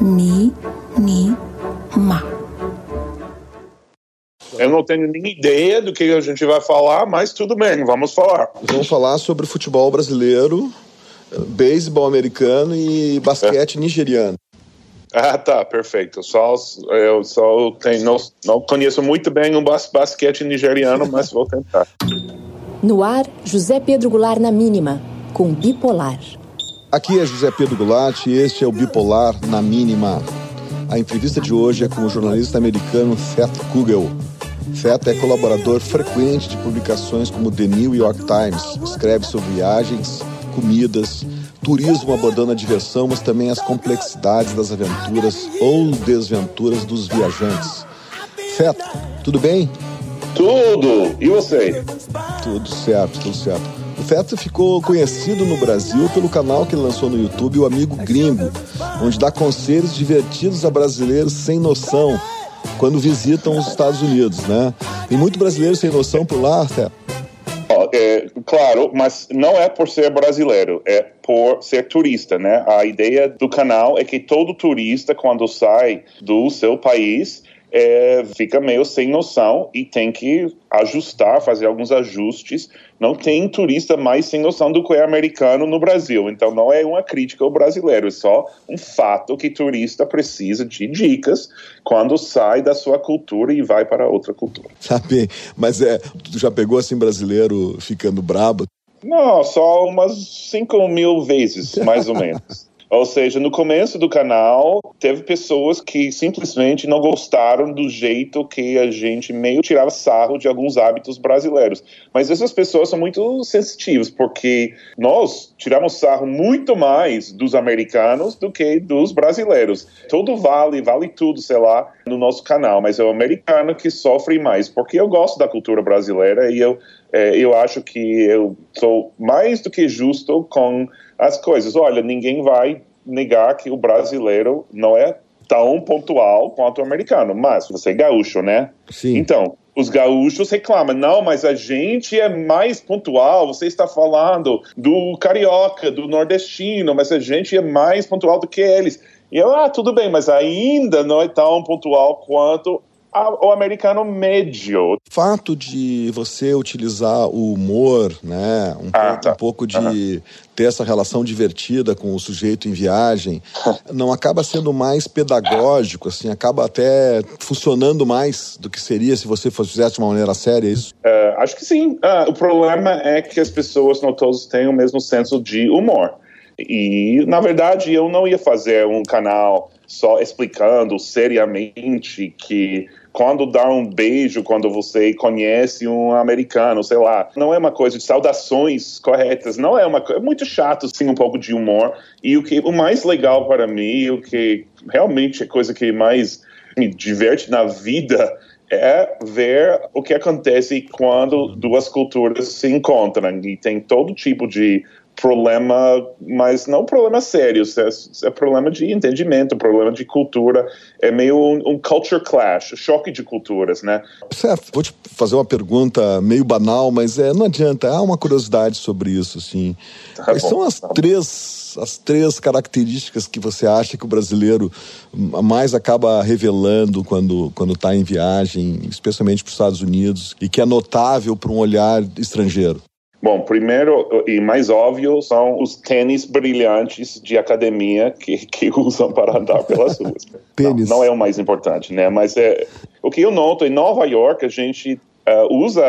Mi, ni, ma. Eu não tenho nem ideia do que a gente vai falar, mas tudo bem, vamos falar. Vamos falar sobre futebol brasileiro, beisebol americano e basquete nigeriano. Ah, tá, perfeito. Só, eu só tenho, não, não conheço muito bem o bas, basquete nigeriano, mas vou tentar. No ar, José Pedro Goulart na mínima, com bipolar. Aqui é José Pedro Goulart e este é o Bipolar na Mínima. A entrevista de hoje é com o jornalista americano Seth Kugel. Seth é colaborador frequente de publicações como The New York Times. Escreve sobre viagens, comidas, turismo abordando a diversão, mas também as complexidades das aventuras ou desventuras dos viajantes. Seth, tudo bem? Tudo! E você? Tudo certo, tudo certo. O Feto ficou conhecido no Brasil pelo canal que lançou no YouTube, O Amigo Gringo, onde dá conselhos divertidos a brasileiros sem noção quando visitam os Estados Unidos, né? Tem muito brasileiro sem noção por lá, Feto. É, claro, mas não é por ser brasileiro, é por ser turista, né? A ideia do canal é que todo turista, quando sai do seu país, é, fica meio sem noção e tem que ajustar, fazer alguns ajustes. Não tem turista mais sem noção do que é americano no Brasil. Então não é uma crítica ao brasileiro, é só um fato que turista precisa de dicas quando sai da sua cultura e vai para outra cultura. Tá bem, mas é, tu já pegou assim brasileiro ficando brabo? Não, só umas 5 mil vezes, mais ou menos. Ou seja, no começo do canal, teve pessoas que simplesmente não gostaram do jeito que a gente meio tirava sarro de alguns hábitos brasileiros. Mas essas pessoas são muito sensitivas, porque nós tiramos sarro muito mais dos americanos do que dos brasileiros. Tudo vale, vale tudo, sei lá, no nosso canal, mas é o americano que sofre mais, porque eu gosto da cultura brasileira e eu, é, eu acho que eu sou mais do que justo com as coisas. Olha, ninguém vai negar que o brasileiro não é tão pontual quanto o americano, mas você é gaúcho, né? Sim. Então, os gaúchos reclamam, não, mas a gente é mais pontual, você está falando do carioca, do nordestino, mas a gente é mais pontual do que eles. E eu, ah, tudo bem, mas ainda não é tão pontual quanto o americano médio. O fato de você utilizar o humor, né, um, ah, pouco, tá. um pouco, de uhum. ter essa relação divertida com o sujeito em viagem, não acaba sendo mais pedagógico, assim, acaba até funcionando mais do que seria se você fizesse de uma maneira séria é isso? Uh, acho que sim. Uh, o problema é que as pessoas não todos têm o mesmo senso de humor. E, na verdade, eu não ia fazer um canal só explicando seriamente que quando dá um beijo quando você conhece um americano, sei lá. Não é uma coisa de saudações corretas, não é uma é muito chato, sim, um pouco de humor. E o que o mais legal para mim, o que realmente é coisa que mais me diverte na vida é ver o que acontece quando duas culturas se encontram e tem todo tipo de problema, mas não problema sério, é, é, problema de entendimento, problema de cultura, é meio um, um, culture clash, choque de culturas, né? Certo, vou te fazer uma pergunta meio banal, mas é, não adianta, há uma curiosidade sobre isso, assim. Tá Quais bom, são as tá três as três características que você acha que o brasileiro mais acaba revelando quando quando está em viagem, especialmente para os Estados Unidos, e que é notável para um olhar estrangeiro? Bom, primeiro e mais óbvio são os tênis brilhantes de academia que, que usam para andar pelas ruas. Tênis. Não, não, é o mais importante, né? Mas é, o que eu noto em Nova York, a gente uh, usa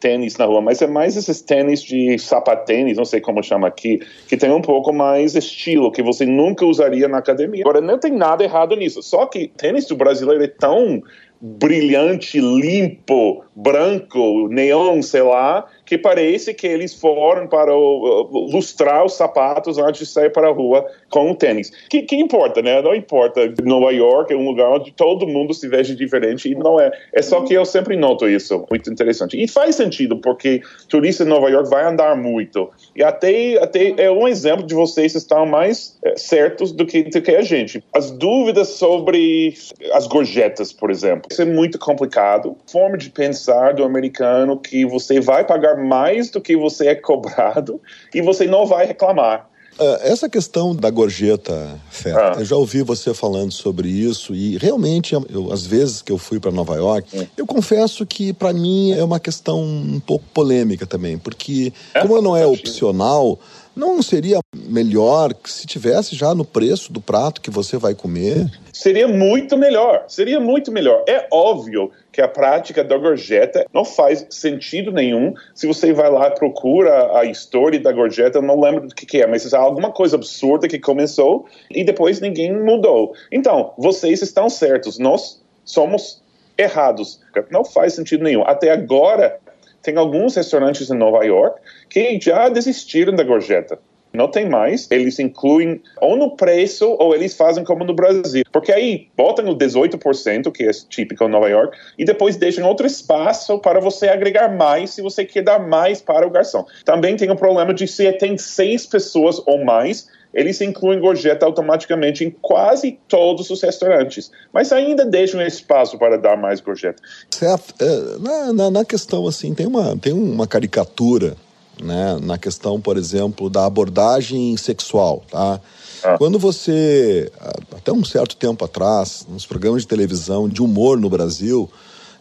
tênis na rua, mas é mais esses tênis de sapatênis, não sei como chama aqui, que tem um pouco mais estilo, que você nunca usaria na academia. Agora, não tem nada errado nisso, só que tênis do brasileiro é tão brilhante, limpo, branco, neon, sei lá, que parece que eles foram para o, lustrar os sapatos antes de sair para a rua com o tênis. Que, que importa, né? Não importa. Nova York é um lugar onde todo mundo se veste diferente e não é. É só que eu sempre noto isso. Muito interessante. E faz sentido, porque turista em Nova York vai andar muito. E até, até é um exemplo de vocês estar mais é, certos do que, do que a gente. As dúvidas sobre as gorjetas, por exemplo. Isso é muito complicado. Forma de pensar do americano que você vai pagar mais do que você é cobrado e você não vai reclamar. É, essa questão da gorjeta, Fé, ah. eu já ouvi você falando sobre isso e realmente, eu, às vezes que eu fui para Nova York, eu confesso que para mim é uma questão um pouco polêmica também, porque é? como não é opcional, não seria melhor que se tivesse já no preço do prato que você vai comer? Seria muito melhor, seria muito melhor. É óbvio que a prática da gorjeta não faz sentido nenhum. Se você vai lá procura a história da gorjeta, eu não lembro do que, que é, mas é alguma coisa absurda que começou e depois ninguém mudou. Então, vocês estão certos, nós somos errados. Não faz sentido nenhum. Até agora, tem alguns restaurantes em Nova York que já desistiram da gorjeta. Não tem mais, eles incluem ou no preço ou eles fazem como no Brasil. Porque aí botam o 18%, que é típico em Nova York, e depois deixam outro espaço para você agregar mais se você quer dar mais para o garçom. Também tem o problema de se tem seis pessoas ou mais, eles incluem gorjeta automaticamente em quase todos os restaurantes, mas ainda deixam espaço para dar mais gorjeta. Certo. É, na, na, na, questão, assim, tem uma, tem uma caricatura, né, na questão, por exemplo, da abordagem sexual, tá? Ah. Quando você, até um certo tempo atrás, nos programas de televisão de humor no Brasil,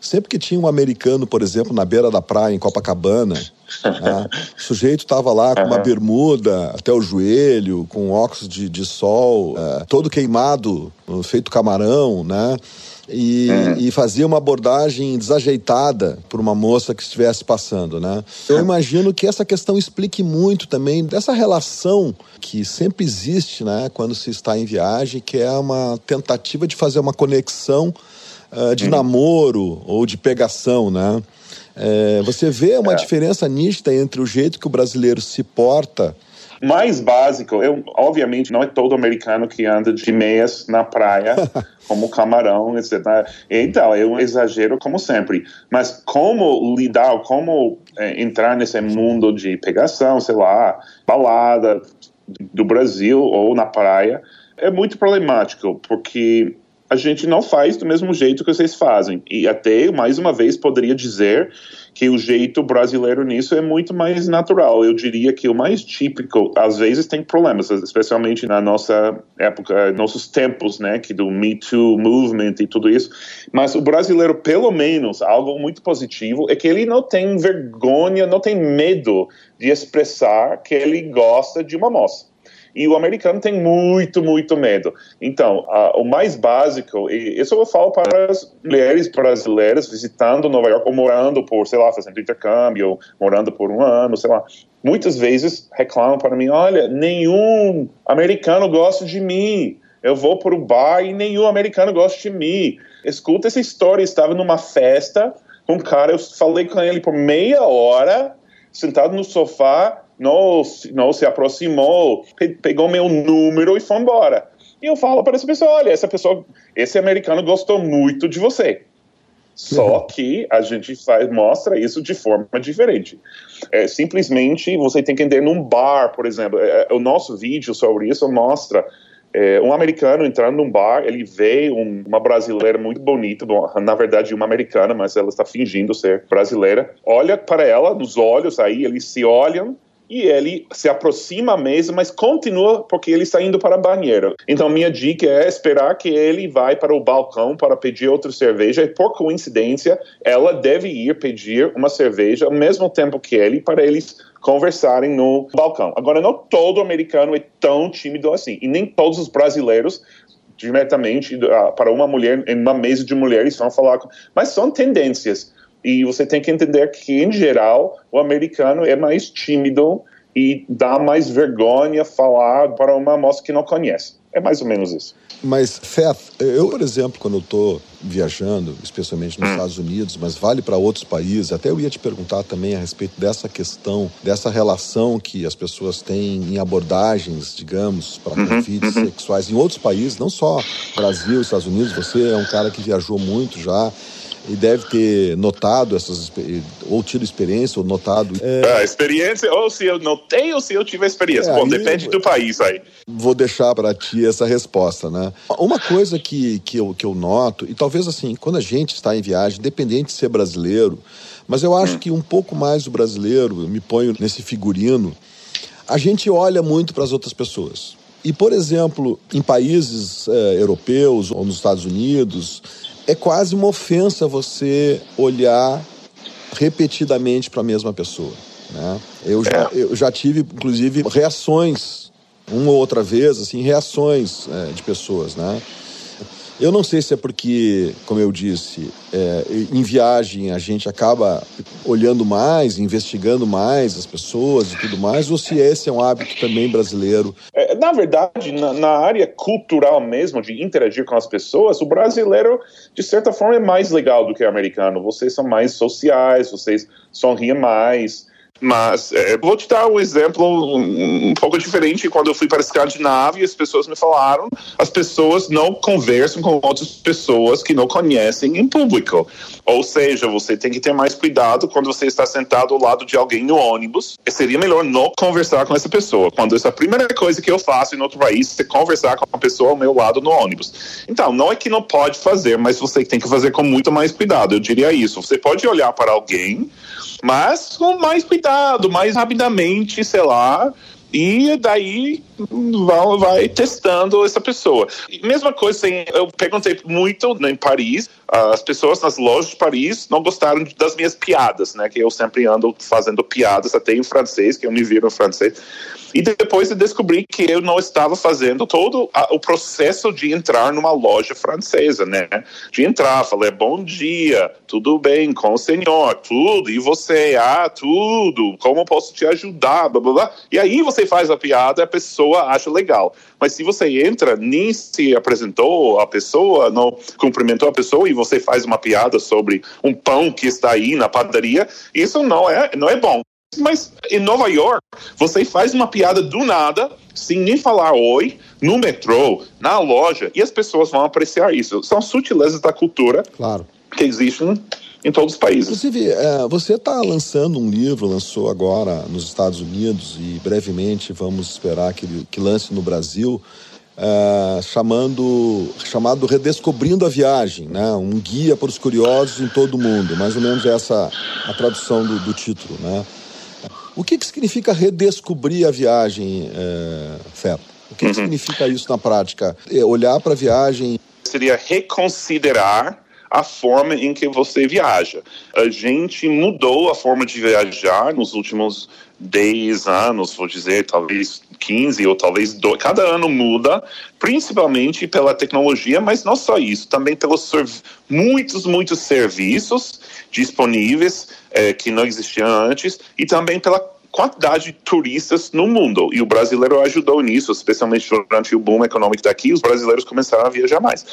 Sempre que tinha um americano, por exemplo, na beira da praia, em Copacabana, né, o sujeito estava lá com uma bermuda até o joelho, com óculos de, de sol, é, todo queimado, feito camarão, né? E, uhum. e, fazia uma abordagem desajeitada por uma moça que estivesse passando, né? Eu imagino que essa questão explique muito também dessa relação que sempre existe, né, quando se está em viagem, que é uma tentativa de fazer uma conexão uh, de uhum. namoro ou de pegação, né? É, você vê uma é. diferença nítida entre o jeito que o brasileiro se porta mais básico, eu, obviamente não é todo americano que anda de meias na praia, como camarão, etc. Então, é um exagero como sempre. Mas como lidar, como é, entrar nesse mundo de pegação, sei lá, balada do Brasil ou na praia, é muito problemático, porque a gente não faz do mesmo jeito que vocês fazem. E até, mais uma vez, poderia dizer que o jeito brasileiro nisso é muito mais natural. Eu diria que o mais típico, às vezes tem problemas, especialmente na nossa época, nossos tempos, né, que do Me Too movement e tudo isso. Mas o brasileiro, pelo menos, algo muito positivo é que ele não tem vergonha, não tem medo de expressar que ele gosta de uma moça. E o americano tem muito, muito medo. Então, o mais básico, e isso eu falo para as mulheres brasileiras visitando Nova York ou morando por, sei lá, fazendo intercâmbio, ou morando por um ano, sei lá. Muitas vezes reclamam para mim: olha, nenhum americano gosta de mim. Eu vou para o bar e nenhum americano gosta de mim. Escuta essa história. estava numa festa com um cara, eu falei com ele por meia hora, sentado no sofá, não, não se aproximou, pegou meu número e foi embora. E eu falo para essa pessoa: olha, essa pessoa, esse americano gostou muito de você. Só uhum. que a gente faz, mostra isso de forma diferente. É, simplesmente você tem que entender num bar, por exemplo. É, o nosso vídeo sobre isso mostra é, um americano entrando num bar, ele vê um, uma brasileira muito bonita, na verdade uma americana, mas ela está fingindo ser brasileira. Olha para ela nos olhos aí, eles se olham e ele se aproxima mesmo, mas continua porque ele está indo para a banheira. Então minha dica é esperar que ele vai para o balcão para pedir outra cerveja e por coincidência ela deve ir pedir uma cerveja ao mesmo tempo que ele para eles conversarem no balcão. Agora, não todo americano é tão tímido assim, e nem todos os brasileiros diretamente uh, para uma mulher em uma mesa de mulheres vão falar, mas são tendências. E você tem que entender que, em geral, o americano é mais tímido e dá mais vergonha falar para uma moça que não conhece. É mais ou menos isso. Mas, Feth, eu, por exemplo, quando eu estou viajando, especialmente nos. Estados Unidos, mas vale para outros países, até eu ia te perguntar também a respeito dessa questão, dessa relação que as pessoas têm em abordagens, digamos, para uhum, convites uhum. sexuais em outros países, não só Brasil, Estados Unidos, você é um cara que viajou muito já e deve ter notado essas ou tido experiência ou notado é... a experiência ou se eu notei ou se eu tive experiência. É, bom depende do país aí. Vou deixar para ti essa resposta né? Uma coisa que, que, eu, que eu noto e talvez assim quando a gente está em viagem independente de ser brasileiro mas eu acho hum. que um pouco mais o brasileiro eu me ponho nesse figurino a gente olha muito para as outras pessoas. E, por exemplo, em países é, europeus ou nos Estados Unidos, é quase uma ofensa você olhar repetidamente para a mesma pessoa. Né? Eu, já, é. eu já tive, inclusive, reações, uma ou outra vez, assim, reações é, de pessoas, né? Eu não sei se é porque, como eu disse, é, em viagem a gente acaba olhando mais, investigando mais as pessoas e tudo mais, ou se esse é um hábito também brasileiro. É, na verdade, na, na, área cultural mesmo, de interagir com as pessoas, o brasileiro, de certa forma, é mais legal do que o americano. Vocês são mais sociais, vocês sorriem mais. Mas é, vou te dar um exemplo um, um, pouco diferente. Quando eu fui para a Escandinávia, as pessoas me falaram: as pessoas não conversam com outras pessoas que não conhecem em público. Ou seja, você tem que ter mais cuidado quando você está sentado ao lado de alguém no ônibus. Seria melhor não conversar com essa pessoa. Quando essa é a primeira coisa que eu faço em outro país é conversar com a pessoa ao meu lado no ônibus. Então, não é que não pode fazer, mas você tem que fazer com muito mais cuidado. Eu diria isso. Você pode olhar para alguém mas com mais cuidado, mais rapidamente, sei lá, e daí vai, vai, testando essa pessoa. Mesma coisa, assim, eu perguntei muito em Paris, as pessoas nas lojas de Paris não gostaram das minhas piadas, né? Que eu sempre ando fazendo piadas, até em francês, que eu me viro em francês. E depois eu descobri que eu não estava fazendo todo a, o processo de entrar numa loja francesa, né? De entrar, falar bom dia, tudo bem com o senhor, tudo, e você, ah, tudo, como posso te ajudar, blá blá blá. E aí você faz a piada, a pessoa acha legal. Mas se você entra, nem se apresentou a pessoa, não cumprimentou a pessoa e você faz uma piada sobre um pão que está aí na padaria, isso não é, não é bom. Mas em Nova York, você faz uma piada do nada, sem nem falar oi, no metrô, na loja, e as pessoas vão apreciar isso. São sutilezas da cultura claro. que existem em todos os países. Inclusive, é, você está lançando um livro, lançou agora nos Estados Unidos e brevemente vamos esperar que, que lance no Brasil. É, chamando, chamado Redescobrindo a Viagem, né? um guia para os curiosos em todo o mundo, mais ou menos essa a tradução do, do título. Né? O que, que significa redescobrir a viagem, é, Feto? O que, uhum. que significa isso na prática? É olhar para a viagem. Seria reconsiderar a forma em que você viaja. A gente mudou a forma de viajar nos últimos 10 anos, vou dizer, talvez 15 ou talvez 2. Cada ano muda, principalmente pela tecnologia, mas não só isso, também pelos muitos, muitos serviços disponíveis eh, que não existiam antes e também pela quantidade de turistas no mundo. E o brasileiro ajudou nisso, especialmente durante o boom econômico daqui, os brasileiros começaram a viajar mais.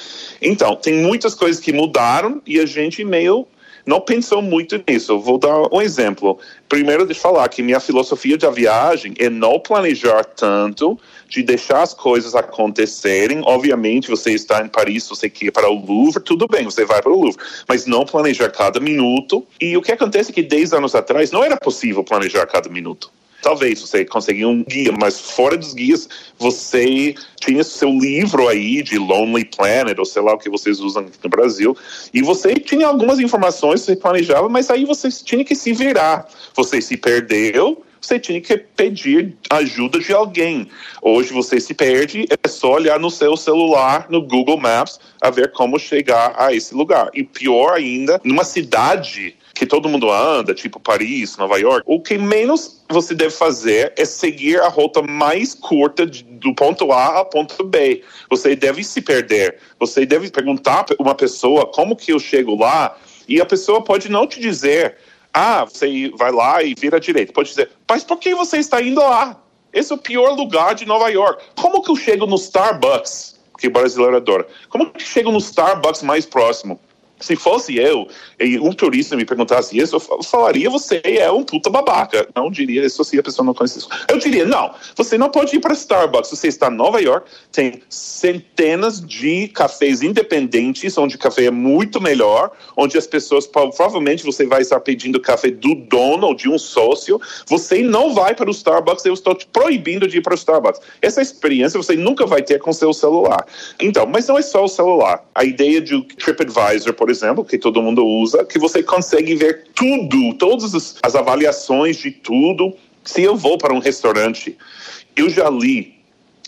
Então, tem muitas coisas que mudaram e a gente meio não pensou muito nisso. Vou dar um exemplo. Primeiro, de falar que minha filosofia de viagem é não planejar tanto, de deixar as coisas acontecerem. Obviamente, você está em Paris, você quer ir para o Louvre, tudo bem, você vai para o Louvre, mas não planejar cada minuto. E o que acontece é que 10 anos atrás não era possível planejar cada minuto. Talvez você conseguia um guia, mas fora dos guias, você tinha seu livro aí de Lonely Planet, ou sei lá o que vocês usam no Brasil, e você tinha algumas informações, você planejava, mas aí você tinha que se virar. Você se perdeu, você tinha que pedir ajuda de alguém. Hoje você se perde, é só olhar no seu celular, no Google Maps, a ver como chegar a esse lugar. E pior ainda, numa cidade que todo mundo anda, tipo Paris, Nova York, o que menos você deve fazer é seguir a rota mais curta de, do ponto A ao ponto B. Você deve se perder. Você deve perguntar uma pessoa como que eu chego lá e a pessoa pode não te dizer, ah, você vai lá e vira à direita. Pode dizer, mas por que você está indo lá? Esse é o pior lugar de Nova York. Como que eu chego no Starbucks? Que brasileiro adora. Como que eu chego no Starbucks mais próximo? Se fosse eu e um turista me perguntasse isso, eu falaria você é um puta babaca. Não diria isso se a pessoa não conhece isso. Eu diria, não, você não pode ir para Starbucks. Você está em Nova York, tem centenas de cafés independentes, onde o café é muito melhor, onde as pessoas, provavelmente você vai estar pedindo café do dono ou de um sócio. Você não vai para o Starbucks, eu estou te proibindo de ir para o Starbucks. Essa experiência você nunca vai ter com seu celular. Então, mas não é só o celular. A ideia de TripAdvisor, por por exemplo, que todo mundo usa, que você consegue ver tudo, todas as avaliações de tudo. Se eu vou para um restaurante, eu já li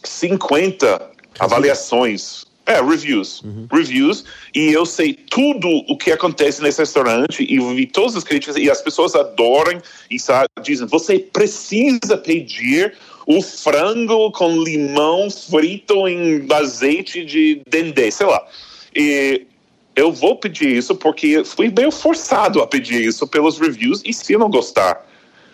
50 avaliações é, reviews. Uhum. Reviews. E eu sei tudo o que acontece nesse restaurante e vi todas as críticas e as pessoas adoram e sabe, dizem, você precisa pedir o frango com limão frito em azeite de dendê, sei lá. E eu vou pedir isso porque fui meio forçado a pedir isso pelos reviews e se eu não gostar,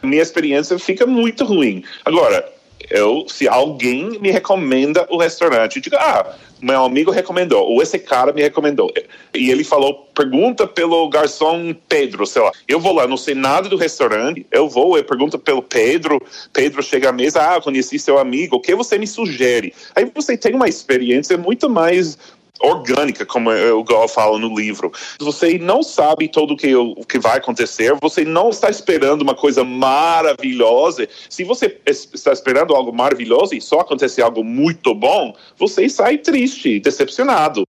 minha experiência fica muito ruim. Agora, eu, se alguém me recomenda o restaurante, digo, ah, meu amigo recomendou, ou esse cara me recomendou, e ele falou, pergunta pelo garçom Pedro, sei lá. Eu vou lá, não sei nada do restaurante, eu vou, eu pergunto pelo Pedro, Pedro chega à mesa, ah, conheci seu amigo, o que você me sugere? Aí você tem uma experiência muito mais orgânica, como eu, eu falo no livro. Você não sabe todo o que, o que vai acontecer, você não está esperando uma coisa maravilhosa. Se você está esperando algo maravilhoso e só acontecer algo muito bom, você sai triste, decepcionado.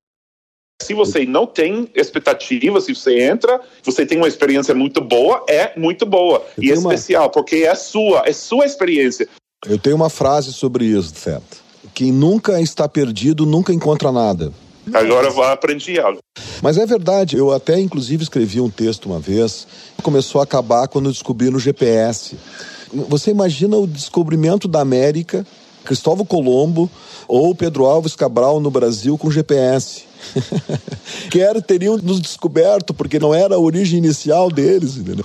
Se você não tem expectativa, se você entra, você tem uma experiência muito boa, é muito boa. Eu e é uma... especial, porque é sua, é sua experiência. Eu tenho uma frase sobre isso, certo? Quem nunca está perdido nunca encontra nada. Agora eu aprendi algo. Mas é verdade, eu até inclusive escrevi um texto uma vez, começou a acabar quando descobriram o GPS. Você imagina o descobrimento da América, Cristóvão Colombo ou Pedro Alves Cabral no Brasil com GPS. Quer teriam nos descoberto, porque não era a origem inicial deles, entendeu?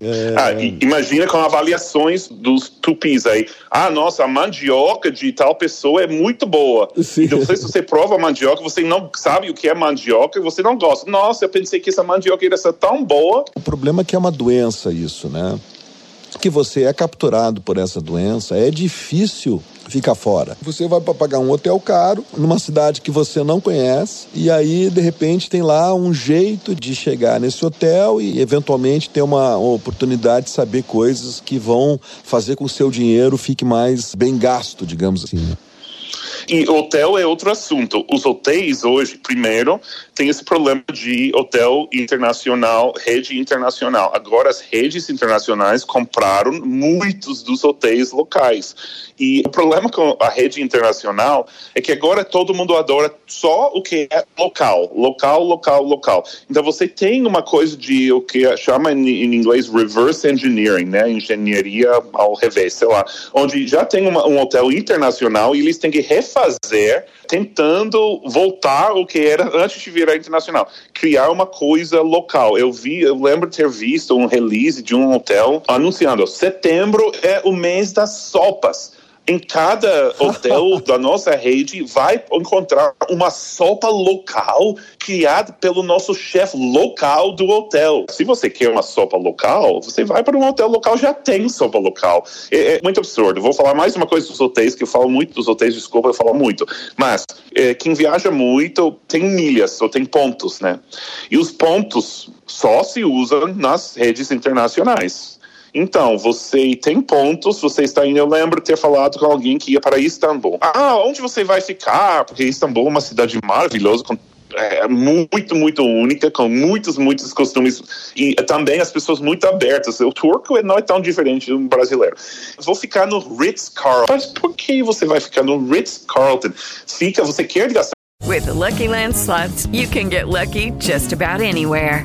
É... Ah, imagina com avaliações dos tupis aí. Ah, nossa, a mandioca de tal pessoa é muito boa. Sim. Então, se você prova mandioca, você não sabe o que é mandioca e você não gosta. Nossa, eu pensei que essa mandioca ia ser tão boa. O problema é que é uma doença isso, né? Que você é capturado por essa doença, é difícil fica fora. Você vai para pagar um hotel caro numa cidade que você não conhece e aí de repente tem lá um jeito de chegar nesse hotel e eventualmente ter uma oportunidade de saber coisas que vão fazer com que o seu dinheiro fique mais bem gasto, digamos assim. E hotel é outro assunto. Os hotéis hoje, primeiro, tem esse problema de hotel internacional, rede internacional. Agora as redes internacionais compraram muitos dos hotéis locais. E o problema com a rede internacional é que agora todo mundo adora só o que é local, local, local, local. Então você tem uma coisa de o que chama em, inglês reverse engineering, né, engenharia ao revés, sei lá, onde já tem uma, um hotel internacional e eles têm que refazer tentando voltar o que era antes de virar internacional, criar uma coisa local. Eu vi, eu lembro de ter visto um release de um hotel anunciando setembro é o mês das sopas em cada hotel da nossa rede vai encontrar uma sopa local criada pelo nosso chefe local do hotel. Se você quer uma sopa local, você vai para um hotel local, já tem sopa local. É, é muito absurdo. Vou falar mais uma coisa dos hotéis, que eu falo muito dos hotéis, desculpa, eu falo muito. Mas é, quem viaja muito tem milhas ou tem pontos, né? E os pontos só se usam nas redes internacionais. Então, você tem pontos, você está indo. Eu lembro ter falado com alguém que ia para Istambul. Ah, onde você vai ficar? Porque Istambul é uma cidade maravilhosa, com é, muito, muito única, com muitos, muitos costumes e também as pessoas muito abertas. O turco não é tão diferente do brasileiro. Vou ficar no Ritz-Carlton. Mas por que você vai ficar no Ritz-Carlton? Fica, você quer gastar. With the Lucky Land slots, you can get lucky just about anywhere.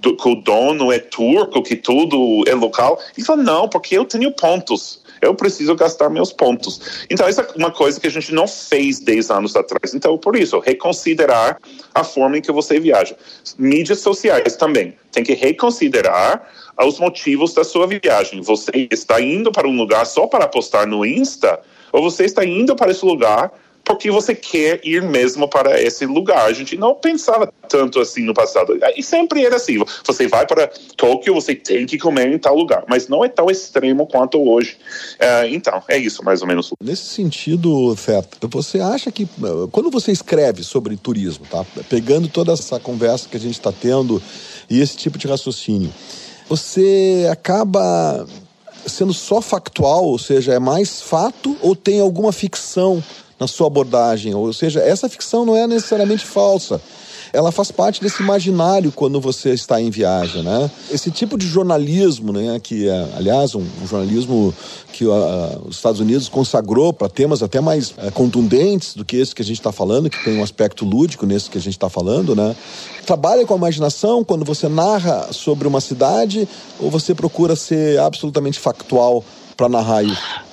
do, que o dono é turco, que tudo é local. E fala, não, porque eu tenho pontos. Eu preciso gastar meus pontos. Então, essa é uma coisa que a gente não fez 10 anos atrás. Então, por isso, reconsiderar a forma em que você viaja. Mídias sociais também. Tem que reconsiderar os motivos da sua viagem. Você está indo para um lugar só para postar no Insta? Ou você está indo para esse lugar porque você quer ir mesmo para esse lugar. A gente não pensava tanto assim no passado. E sempre era assim: você vai para Tóquio, você tem que comer em tal lugar, mas não é tão extremo quanto hoje. Uh, então, é isso mais ou menos. Nesse sentido, Feta, você acha que quando você escreve sobre turismo, tá? Pegando toda essa conversa que a gente está tendo e esse tipo de raciocínio, você acaba sendo só factual, ou seja, é mais fato ou tem alguma ficção na sua abordagem. Ou seja, essa ficção não é necessariamente falsa. Ela faz parte desse imaginário quando você está em viagem, né? Esse tipo de jornalismo, né, que é, aliás, um, um jornalismo que uh, os Estados Unidos consagrou para temas até mais uh, contundentes do que esse que a gente está falando, que tem um aspecto lúdico nesse que a gente está falando, né? Trabalha com a imaginação quando você narra sobre uma cidade ou você procura ser absolutamente factual para narrar isso?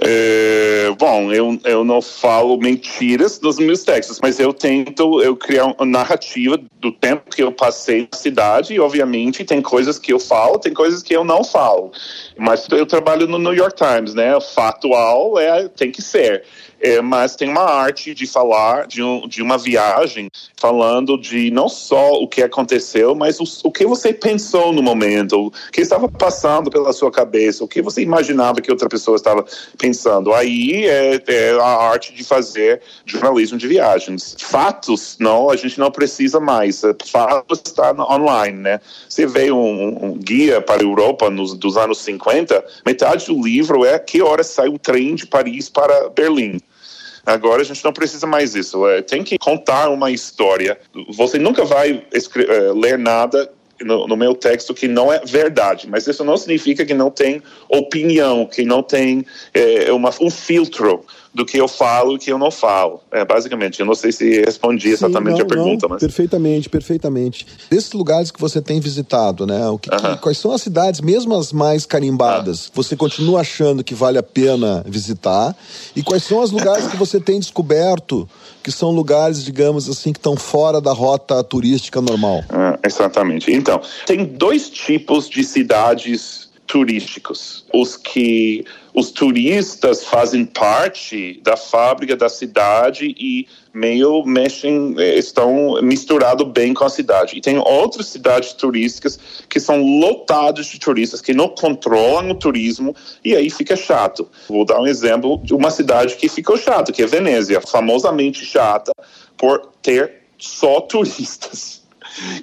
É, bom, eu, eu não falo mentiras nos meus textos, mas eu tento eu criar uma narrativa do tempo que eu passei na cidade e, obviamente, tem coisas que eu falo, tem coisas que eu não falo. Mas eu trabalho no New York Times, né? Factual é, tem que ser. É, mas tem uma arte de falar de, um, de uma viagem, falando de não só o que aconteceu, mas o, o que você pensou no momento, o que estava passando pela sua cabeça, o que você imaginava que outra pessoa estava pensando. Aí é, é a arte de fazer jornalismo de viagens. Fatos, não, a gente não precisa mais. Fatos está online, né? Você vê um, um guia para a Europa nos, dos anos 50, metade do livro é que horas sai o trem de Paris para Berlim. Agora a gente não precisa mais isso. É, tem que contar uma história. Você nunca vai é, ler nada no, no, meu texto que não é verdade, mas isso não significa que não tem opinião, que não tem é, uma, um filtro do que eu falo e que eu não falo. É, basicamente, eu não sei se respondi exatamente Sim, não, a pergunta, não, mas perfeitamente, perfeitamente. Desses lugares que você tem visitado, né? O que, uh -huh. que, quais são as cidades, mesmo as mais carimbadas, uh -huh. você continua achando que vale a pena visitar? E quais são os lugares que você tem descoberto que são lugares, digamos assim, que estão fora da rota turística normal? Uh, exatamente. Então, tem dois tipos de cidades turísticos. Os que os turistas fazem parte da fábrica da cidade e meio mexem, eh, estão misturados bem com a cidade. E tem outras cidades turísticas que são lotadas de turistas que não controlam o turismo e aí fica chato. Vou dar um exemplo de uma cidade que ficou chata, que é Venezia, famosamente chata por ter só turistas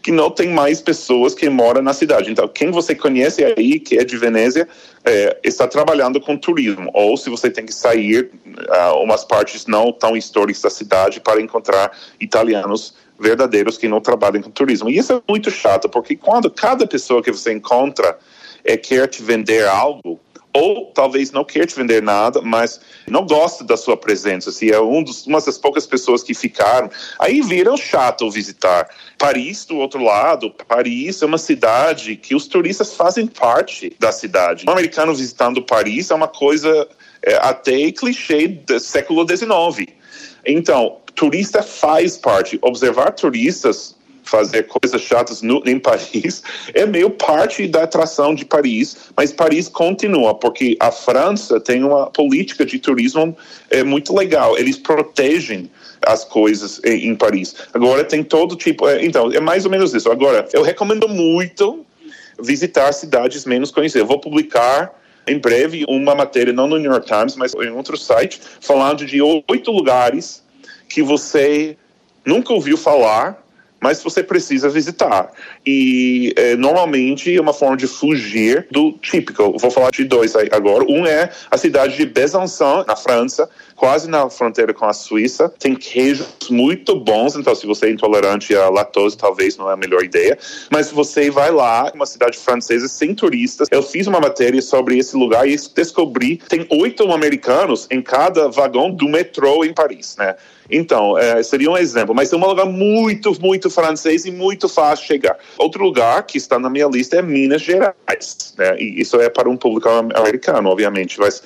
que não tem mais pessoas que moram na cidade. Então, quem você conhece aí, que é de Venezia, é, está trabalhando com turismo. Ou se você tem que sair uh, umas partes não tão históricas da cidade para encontrar italianos verdadeiros que não trabalham com turismo. E isso é muito chato, porque quando cada pessoa que você encontra é, quer te vender algo, ou talvez não quer te vender nada, mas não gosta da sua presença. Se é um dos, uma das poucas pessoas que ficaram, aí viram chato visitar. Paris, do outro lado, Paris é uma cidade que os turistas fazem parte da cidade. Um americano visitando Paris é uma coisa é, até clichê do século XIX. Então, turista faz parte. Observar turistas fazer coisas chatas no, em Paris, é meio parte da atração de Paris, mas Paris continua, porque a França tem uma política de turismo é, muito legal, eles protegem as coisas em, em Paris. Agora tem todo tipo, é, então, é mais ou menos isso. Agora, eu recomendo muito visitar cidades menos conhecidas. Eu vou publicar em breve uma matéria, não no New York Times, mas em outro site, falando de oito lugares que você nunca ouviu falar, mas você precisa visitar. E é, normalmente é uma forma de fugir do típico. Vou falar de dois agora. Um é a cidade de Besançon, na França, quase na fronteira com a Suíça. Tem queijos muito bons, então se você é intolerante à lactose, talvez não é a melhor ideia. Mas você vai lá, uma cidade francesa sem turistas. Eu fiz uma matéria sobre esse lugar e descobri tem oito americanos em cada vagão do metrô em Paris, né? Então, é, seria um exemplo, mas é um lugar muito, muito francês e muito fácil chegar. Outro lugar que está na minha lista é Minas Gerais, né? E isso é para um público americano, obviamente, mas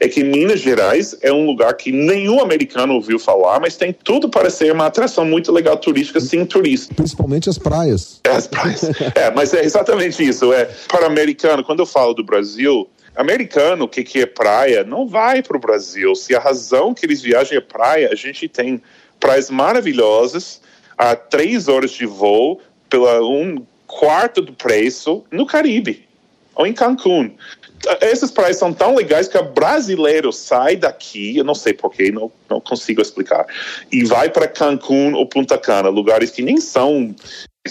é que Minas Gerais é um lugar que nenhum americano ouviu falar, mas tem tudo para ser uma atração muito legal turística sem turista. Principalmente as praias. É, as praias. é, mas é exatamente isso. É, para americano, quando eu falo do Brasil, americano, que, que é praia, não vai para o Brasil. Se a razão que eles viajam é praia, a gente tem praias maravilhosas a três horas de voo pela um quarto do preço no Caribe ou em Cancún. Essas praias são tão legais que o brasileiro sai daqui, eu não sei porquê, não, não consigo explicar, e vai para Cancún ou Punta Cana, lugares que nem são.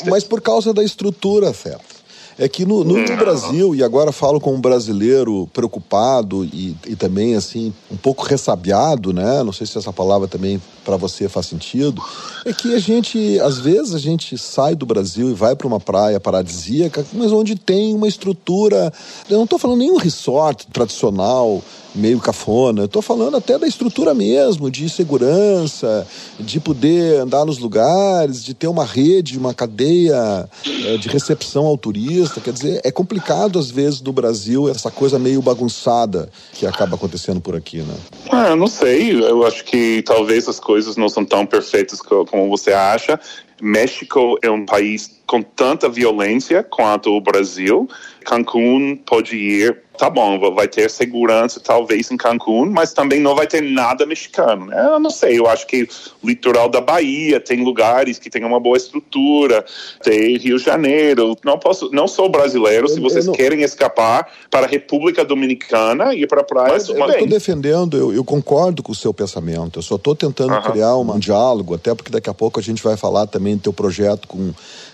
Mas por causa da estrutura, certo? É que no, no, no, Brasil, e agora falo como um brasileiro preocupado e, e, também assim, um pouco ressabiado, né? Não sei se essa palavra também para você faz sentido. É que a gente, às vezes, a gente sai do Brasil e vai para uma praia paradisíaca, mas onde tem uma estrutura. Eu não estou falando nenhum resort tradicional meio cafona. Estou falando até da estrutura mesmo, de segurança, de poder andar nos lugares, de ter uma rede, uma cadeia é, de recepção ao turista. Quer dizer, é complicado às vezes no Brasil essa coisa meio bagunçada que acaba acontecendo por aqui, né? Ah, não sei. Eu acho que talvez as coisas não são tão perfeitas como você acha. México é um país com tanta violência quanto o Brasil. Cancún pode ir tá bom, vai ter segurança talvez em Cancún, mas também não vai ter nada mexicano. Né? Eu não sei, eu acho que o litoral da Bahia tem lugares que tem uma boa estrutura, tem Rio de Janeiro. Não posso, não sou brasileiro. Se vocês não... querem escapar para a República Dominicana e para a praia, mas, eu estou defendendo, eu, eu, concordo com o seu pensamento. Eu só estou tentando uh -huh. criar um diálogo, até porque daqui a pouco a gente vai falar também do teu projeto com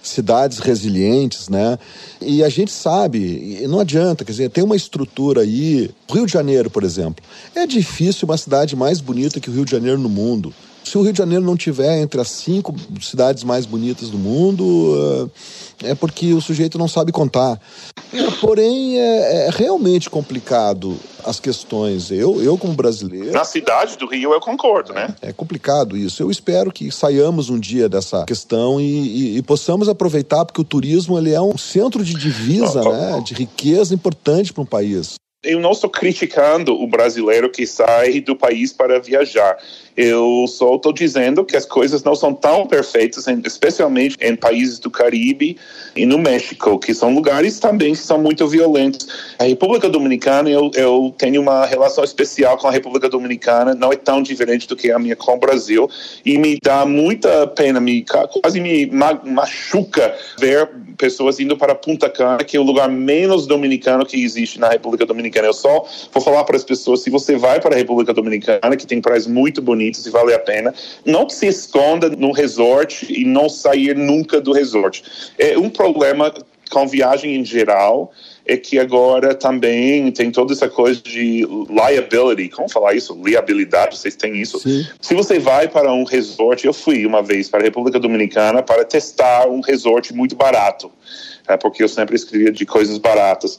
cidades resilientes, né? E a gente sabe, não adianta, quer dizer, tem uma estrutura aí. Rio de Janeiro, por exemplo, é difícil uma cidade mais bonita que o Rio de Janeiro no mundo. Se o Rio de Janeiro não tiver entre as cinco cidades mais bonitas do mundo, é porque o sujeito não sabe contar. É, porém, é, é, realmente complicado as questões. Eu, eu como brasileiro. Na cidade do Rio, eu concordo, né? É complicado isso. Eu espero que saiamos um dia dessa questão e, e, e possamos aproveitar, porque o turismo ele é um centro de divisa, oh, oh, né? De riqueza importante para um país eu não estou criticando o brasileiro que sai do país para viajar. Eu só estou dizendo que as coisas não são tão perfeitas, especialmente em países do Caribe e no México, que são lugares também que são muito violentos. A República Dominicana, eu, eu tenho uma relação especial com a República Dominicana, não é tão diferente do que a minha com o Brasil, e me dá muita pena, me, quase me machuca ver pessoas indo para Punta Cana, que é o lugar menos dominicano que existe na República Dominicana. Eu só vou falar para as pessoas, se você vai para a República Dominicana, que tem praias muito bonitas e vale a pena, não se esconda no resort e não sair nunca do resort. É um problema com viagem em geral é que agora também tem toda essa coisa de liability, como falar isso? Liabilidade, vocês têm isso? Sim. Se você vai para um resort, eu fui uma vez para a República Dominicana para testar um resort muito barato é, porque eu sempre escrevia de coisas baratas.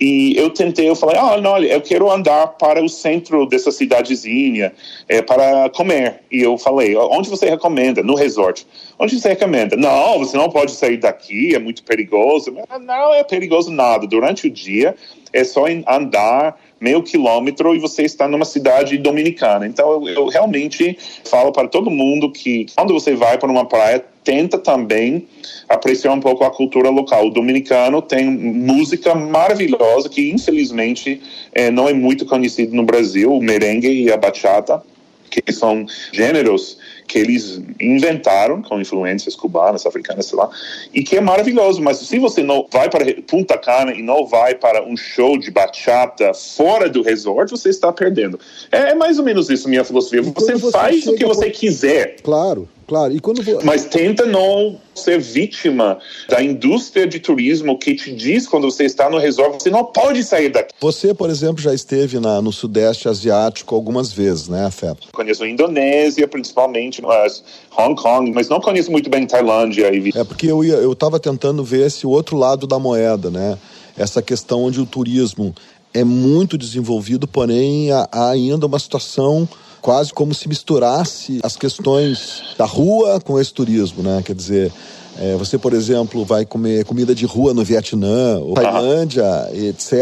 E eu tentei, eu falei, ah, não, olha, eu quero andar para o centro dessa cidadezinha é, para comer. E eu falei, onde você recomenda? No resort. Onde você recomenda? Não, você não pode sair daqui, é muito perigoso. Não é perigoso nada. Durante o dia é só andar meio quilômetro e você está numa cidade dominicana. Então eu, eu realmente falo para todo mundo que quando você vai para uma praia, tenta também apreciar um pouco a cultura local. O dominicano tem música maravilhosa que infelizmente é, não é muito conhecido no Brasil, o merengue e a bachata, que são gêneros que eles inventaram com influências cubanas, africanas, sei lá, e que é maravilhoso. Mas se você não vai para Punta Cana e não vai para um show de bachata fora do resort, você está perdendo. É, é mais ou menos isso minha filosofia. Você, você faz o que você por... quiser. Claro. Claro, e quando Mas tenta não ser vítima da indústria de turismo que te diz quando você está no resort, você não pode sair daqui. Você, por exemplo, já esteve na, no Sudeste Asiático algumas vezes, né, Feto? Conheço a Indonésia, principalmente, mas Hong Kong, mas não conheço muito bem Tailândia. E... É porque eu estava tentando ver esse outro lado da moeda, né? Essa questão onde o turismo é muito desenvolvido, porém há ainda uma situação quase como se misturasse as questões da rua com esse turismo, né? Quer dizer, é, você, por exemplo, vai comer comida de rua no Vietnã, ou Tailândia, etc.,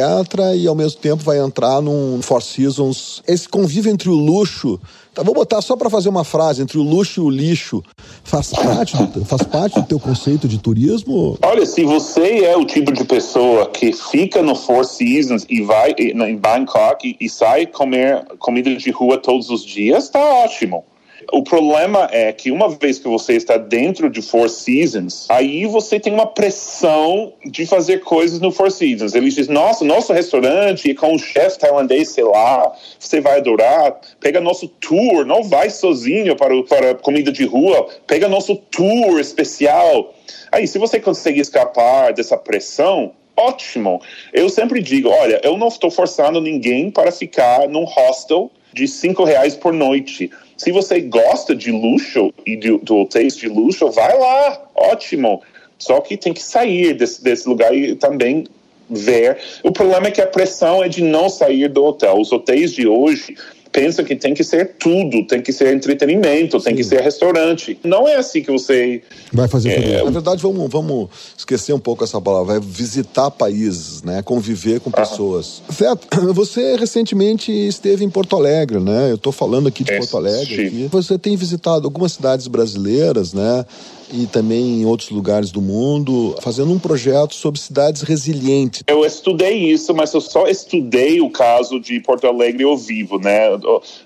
e ao mesmo tempo vai entrar num Four Seasons. Esse convívio entre o luxo, tá, vou botar só para fazer uma frase, entre o luxo e o lixo, faz parte, do, faz parte do teu conceito de turismo? Olha, se você é o tipo de pessoa que fica no Four Seasons e vai em Bangkok e, e sai comer comida de rua todos os dias, tá ótimo. O problema é que uma vez que você está dentro de Four Seasons, aí você tem uma pressão de fazer coisas no Four Seasons. Eles dizem, nossa, nosso restaurante com o chefe tailandês, sei lá, você vai adorar. Pega nosso tour, não vai sozinho para, para comida de rua, pega nosso tour especial. Aí, se você conseguir escapar dessa pressão, ótimo. Eu sempre digo, olha, eu não estou forçando ninguém para ficar num hostel de cinco reais por noite. Se você gosta de luxo e de, de hotéis de luxo, vai lá, ótimo. Só que tem que sair desse, desse lugar e também ver. O problema é que a pressão é de não sair do hotel. Os hotéis de hoje pensa que tem que ser tudo, tem que ser entretenimento, tem que ser restaurante. Não é assim que você vai fazer é... Na verdade, vamos, vamos esquecer um pouco essa palavra, vai visitar países, né, conviver com pessoas. Certo? Você recentemente esteve em Porto Alegre, né? Eu estou falando aqui de é, Porto Alegre. Você tem visitado algumas cidades brasileiras, né? E também em outros lugares do mundo, fazendo um projeto sobre cidades resilientes. Eu estudei isso, mas eu só estudei o caso de Porto Alegre ao vivo, né?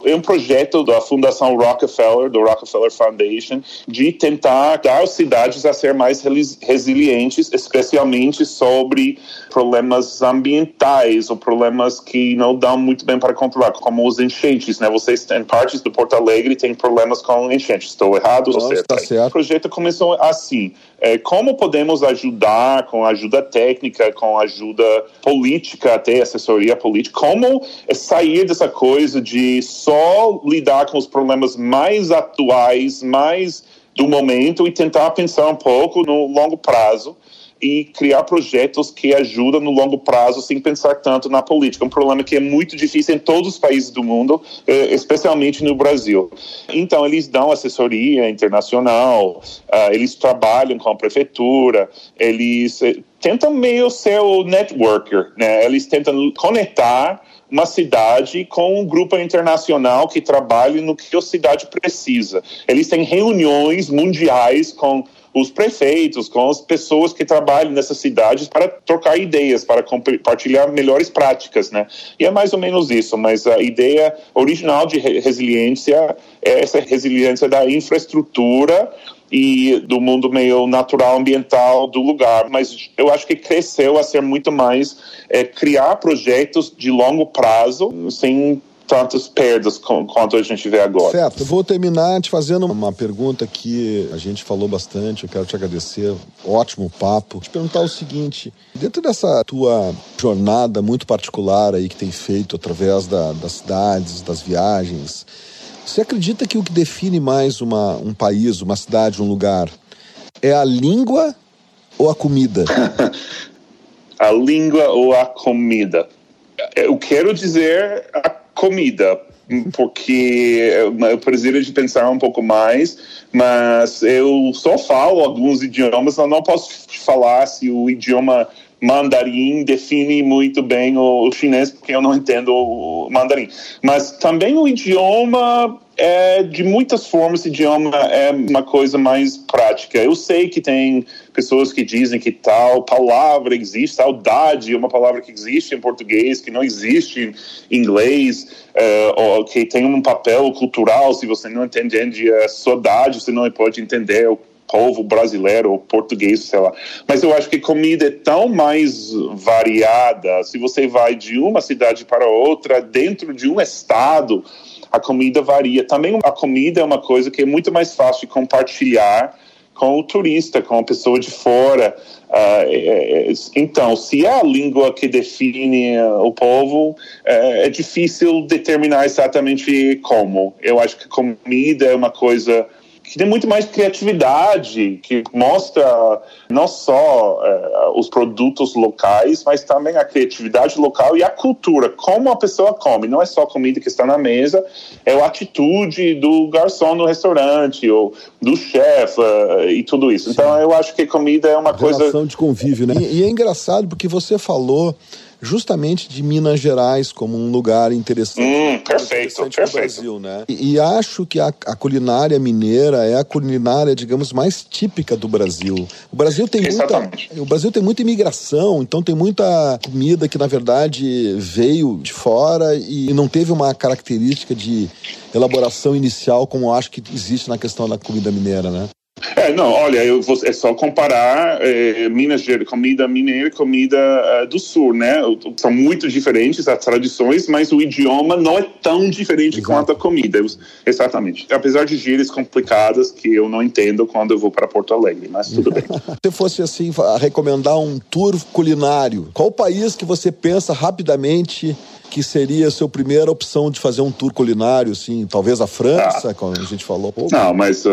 É um projeto da Fundação Rockefeller, do Rockefeller Foundation, de tentar dar as cidades a ser mais resilientes, especialmente sobre problemas ambientais ou problemas que não dão muito bem para controlar, como os enchentes, né? Vocês têm partes do Porto Alegre têm problemas com enchentes. Estou errado? Nossa, certo? Tá certo. O projeto começou assim. É, como podemos ajudar com ajuda técnica, com ajuda política, até assessoria política? Como sair dessa coisa de só lidar com os problemas mais atuais, mais do momento e tentar pensar um pouco no longo prazo? E criar projetos que ajudam no longo prazo sem pensar tanto na política. Um problema que é muito difícil em todos os países do mundo, eh, especialmente no Brasil. Então, eles dão assessoria internacional, ah, eles trabalham com a prefeitura, eles eh, tentam meio ser o networker, né? Eles tentam conectar uma cidade com um grupo internacional que trabalha no que a cidade precisa. Eles têm reuniões mundiais com os prefeitos, com as pessoas que trabalham nessas cidades para trocar ideias, para compartilhar melhores práticas, né? E é mais ou menos isso, mas a ideia original de resiliência é essa resiliência da infraestrutura e do mundo meio natural ambiental do lugar, mas eu acho que cresceu a ser muito mais é, criar projetos de longo prazo sem tantas perdas quanto a gente vê agora. Certo, eu vou terminar te fazendo uma pergunta que a gente falou bastante, eu quero te agradecer, ótimo papo. Te perguntar o seguinte, dentro dessa tua jornada muito particular aí que tem feito através da, das cidades, das viagens, você acredita que o que define mais uma, um país, uma cidade, um lugar, é a língua ou a comida? a língua ou a comida? Eu quero dizer a comida, porque eu preciso de pensar um pouco mais, mas eu só falo alguns idiomas, eu não posso falar se o idioma mandarim define muito bem o, chinês, porque eu não entendo o mandarim. Mas também o idioma é de muitas formas, idioma é uma coisa mais prática. Eu sei que tem pessoas que dizem que tal palavra existe, saudade é uma palavra que existe em português, que não existe em inglês, uh, ou que tem um papel cultural. Se você não entende a saudade, você não pode entender o povo brasileiro ou português, sei lá. Mas eu acho que comida é tão mais variada. Se você vai de uma cidade para outra, dentro de um estado, a comida varia. Também a comida é uma coisa que é muito mais fácil de compartilhar com o turista, com a pessoa de fora. Uh, então, se é a língua que define o povo, é difícil determinar exatamente como. Eu acho que comida é uma coisa que tem muito mais criatividade, que mostra não só é, os produtos locais, mas também a criatividade local e a cultura, como a pessoa come. Não é só a comida que está na mesa, é a atitude do garçom no restaurante, ou do chefe uh, e tudo isso. Sim. Então eu acho que comida é uma a coisa. Relação de convívio, né? E, e é engraçado porque você falou justamente de Minas Gerais como um lugar interessante, hum, perfeito, interessante perfeito. Brasil, né? E, e acho que a, a, culinária mineira é a culinária, digamos, mais típica do Brasil. O Brasil tem Exatamente. muita, o Brasil tem muita imigração, então tem muita comida que na verdade veio de fora e não teve uma característica de elaboração inicial como acho que existe na questão da comida mineira, né? É, não, olha, eu vou, é só comparar é, Minas Gerais, comida mineira e comida uh, do sul, né? São muito diferentes as tradições, mas o idioma não é tão diferente Exato. quanto a comida. Exatamente. Apesar de gírias complicadas que eu não entendo quando eu vou para Porto Alegre, mas tudo bem. Se fosse assim, recomendar um tour culinário, qual país que você pensa rapidamente que seria a sua primeira opção de fazer um tour culinário, assim, talvez a França, ah. como a gente falou? Pô, não, mas uh,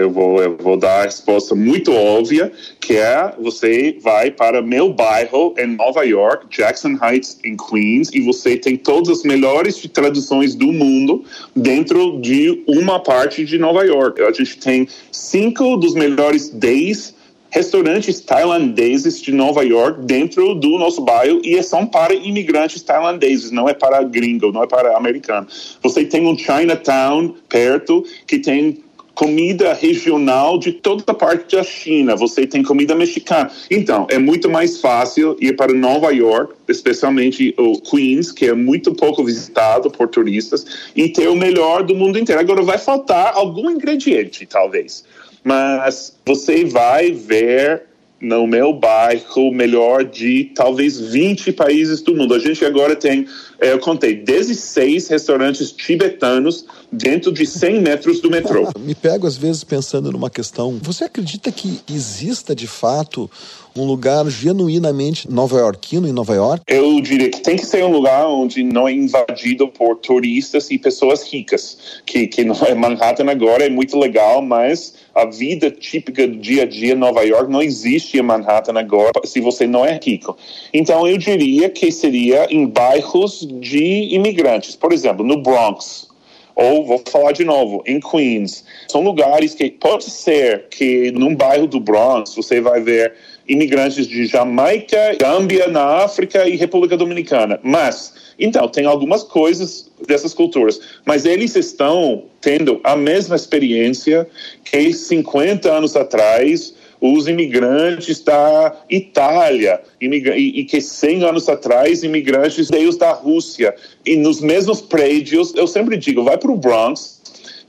eu, vou, eu vou dar a resposta muito óbvia, que é você vai para meu bairro em Nova York, Jackson Heights, em Queens, e você tem todas as melhores traduções do mundo dentro de uma parte de Nova York. A gente tem cinco dos melhores 10 restaurantes tailandeses de Nova York dentro do nosso bairro e são para imigrantes tailandeses, não é para gringo, não é para americano. Você tem um Chinatown perto que tem comida regional de toda a parte da China, você tem comida mexicana. Então, é muito mais fácil ir para Nova York, especialmente o Queens, que é muito pouco visitado por turistas, e ter o melhor do mundo inteiro. Agora, vai faltar algum ingrediente, talvez mas você vai ver no meu bairro melhor de talvez 20 países do mundo. A gente agora tem, é, eu contei, 16 restaurantes tibetanos dentro de 100 metros do metrô. Me pego às vezes pensando numa questão. Você acredita que exista de fato um lugar genuinamente nova-iorquino em Nova York? Eu diria que tem que ser um lugar onde não é invadido por turistas e pessoas ricas. Que, que é Manhattan agora é muito legal, mas a vida típica do dia a dia em Nova York não existe em Manhattan agora se você não é rico. Então eu diria que seria em bairros de imigrantes. Por exemplo, no Bronx, ou vou falar de novo, em Queens. São lugares que pode ser que num bairro do Bronx você vai ver imigrantes de Jamaica, Gâmbia na África e República Dominicana. Mas, então, tem algumas coisas dessas culturas, mas eles estão tendo a mesma experiência que 50 anos atrás os imigrantes da Itália e, que 100 anos atrás imigrantes veio da Rússia. E nos mesmos prédios eu sempre digo vai para o Bronx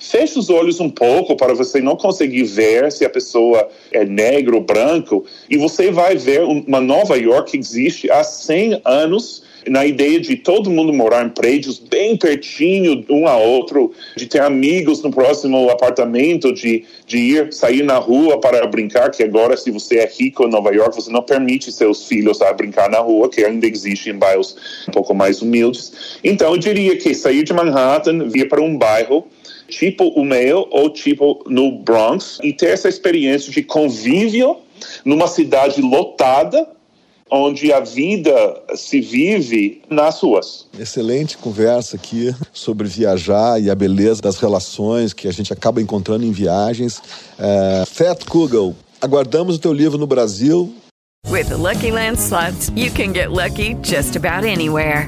feche os olhos um pouco para você não conseguir ver se a pessoa é negro ou branco e você vai ver uma Nova York que existe há 100 anos na ideia de todo mundo morar em prédios bem pertinho um ao outro, de ter amigos no próximo apartamento, de, de ir sair na rua para brincar, que agora se você é rico em Nova York, você não permite seus filhos a brincar na rua, que ainda existe em bairros um pouco mais humildes. Então eu diria que sair de Manhattan, vir para um bairro tipo o meu ou tipo no Bronx e ter essa experiência de convívio numa cidade lotada onde a vida se vive nas ruas. Excelente conversa aqui sobre viajar e a beleza das relações que a gente acaba encontrando em viagens. É, Fat Kugel, aguardamos o teu livro no Brasil With the Lucky Land slots, you can get lucky just about anywhere.